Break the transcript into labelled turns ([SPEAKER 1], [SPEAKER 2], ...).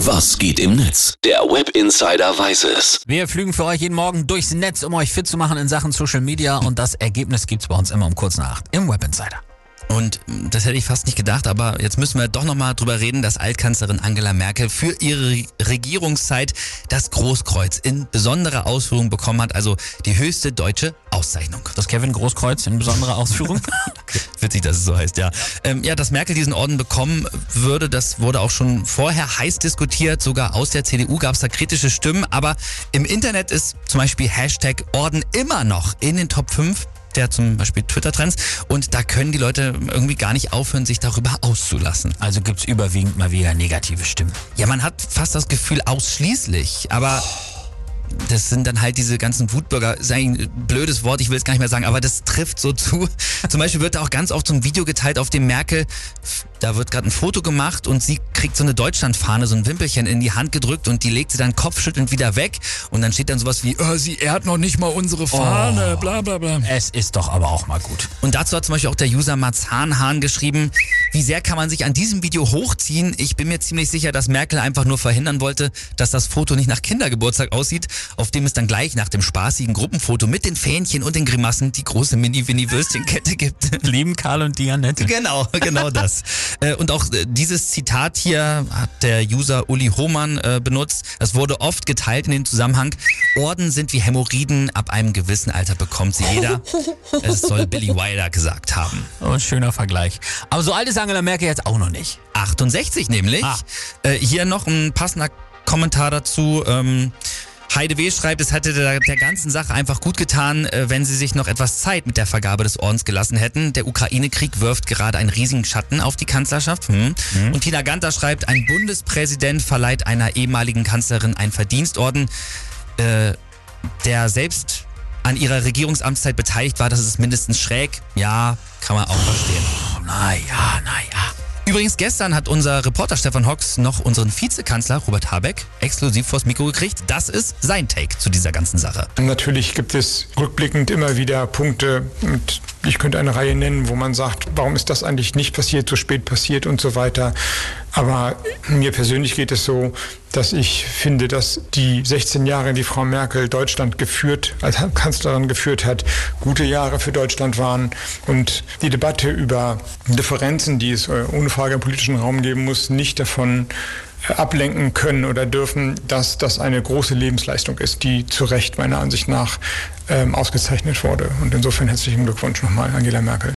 [SPEAKER 1] Was geht im Netz? Der Web Insider weiß es.
[SPEAKER 2] Wir flügen für euch jeden Morgen durchs Netz, um euch fit zu machen in Sachen Social Media und das Ergebnis gibt's bei uns immer um kurz nach acht im Web Insider.
[SPEAKER 3] Und das hätte ich fast nicht gedacht, aber jetzt müssen wir doch nochmal drüber reden, dass Altkanzlerin Angela Merkel für ihre Regierungszeit das Großkreuz in besonderer Ausführung bekommen hat, also die höchste deutsche Auszeichnung.
[SPEAKER 2] Das Kevin Großkreuz in besonderer Ausführung?
[SPEAKER 3] okay. Witzig, dass es so heißt, ja. Ähm, ja, dass Merkel diesen Orden bekommen würde, das wurde auch schon vorher heiß diskutiert. Sogar aus der CDU gab es da kritische Stimmen, aber im Internet ist zum Beispiel Hashtag Orden immer noch in den Top 5 der zum Beispiel Twitter-Trends und da können die Leute irgendwie gar nicht aufhören, sich darüber auszulassen.
[SPEAKER 2] Also gibt's überwiegend mal wieder negative Stimmen.
[SPEAKER 3] Ja, man hat fast das Gefühl ausschließlich, aber... Oh das sind dann halt diese ganzen Wutbürger, ist eigentlich ein blödes Wort, ich will es gar nicht mehr sagen, aber das trifft so zu. Zum Beispiel wird da auch ganz oft so ein Video geteilt, auf dem Merkel, da wird gerade ein Foto gemacht und sie kriegt so eine Deutschlandfahne, so ein Wimpelchen in die Hand gedrückt und die legt sie dann kopfschüttelnd wieder weg und dann steht dann sowas wie, oh, sie ehrt noch nicht mal unsere Fahne, oh, bla bla bla.
[SPEAKER 2] Es ist doch aber auch mal gut.
[SPEAKER 3] Und dazu hat zum Beispiel auch der User Mats Hahnhahn geschrieben, wie sehr kann man sich an diesem Video hochziehen? Ich bin mir ziemlich sicher, dass Merkel einfach nur verhindern wollte, dass das Foto nicht nach Kindergeburtstag aussieht, auf dem es dann gleich nach dem spaßigen Gruppenfoto mit den Fähnchen und den Grimassen die große Mini-Winnie-Würstchenkette gibt.
[SPEAKER 2] Lieben Karl und Dianette.
[SPEAKER 3] Genau, genau das. Äh, und auch äh, dieses Zitat hier hat der User Uli Hohmann äh, benutzt. Das wurde oft geteilt in dem Zusammenhang. Orden sind wie Hämorrhoiden, ab einem gewissen Alter bekommt sie jeder. Es soll Billy Wilder gesagt haben.
[SPEAKER 2] Oh, ein schöner Vergleich. Aber so alt ist Angela Merkel jetzt auch noch nicht.
[SPEAKER 3] 68 nämlich. Ah. hier noch ein passender Kommentar dazu. Ähm, Heide W. schreibt, es hätte der, der, ganzen Sache einfach gut getan, äh, wenn sie sich noch etwas Zeit mit der Vergabe des Ordens gelassen hätten. Der Ukraine-Krieg wirft gerade einen riesigen Schatten auf die Kanzlerschaft. Hm. Mhm. Und Tina Ganter schreibt, ein Bundespräsident verleiht einer ehemaligen Kanzlerin einen Verdienstorden, äh, der selbst an ihrer Regierungsamtszeit beteiligt war. Das ist mindestens schräg. Ja, kann man auch verstehen.
[SPEAKER 2] Naja, naja.
[SPEAKER 3] Übrigens, gestern hat unser Reporter Stefan Hocks noch unseren Vizekanzler Robert Habeck exklusiv vors Mikro gekriegt. Das ist sein Take zu dieser ganzen Sache.
[SPEAKER 4] Natürlich gibt es rückblickend immer wieder Punkte, und ich könnte eine Reihe nennen, wo man sagt, warum ist das eigentlich nicht passiert, so spät passiert und so weiter. Aber mir persönlich geht es so, dass ich finde, dass die 16 Jahre, die Frau Merkel Deutschland geführt, als Kanzlerin geführt hat, gute Jahre für Deutschland waren. Und die Debatte über Differenzen, die es äh, ohne Frage im politischen Raum geben muss, nicht davon ablenken können oder dürfen, dass das eine große Lebensleistung ist, die zu Recht meiner Ansicht nach ähm, ausgezeichnet wurde. Und insofern herzlichen Glückwunsch nochmal, Angela Merkel.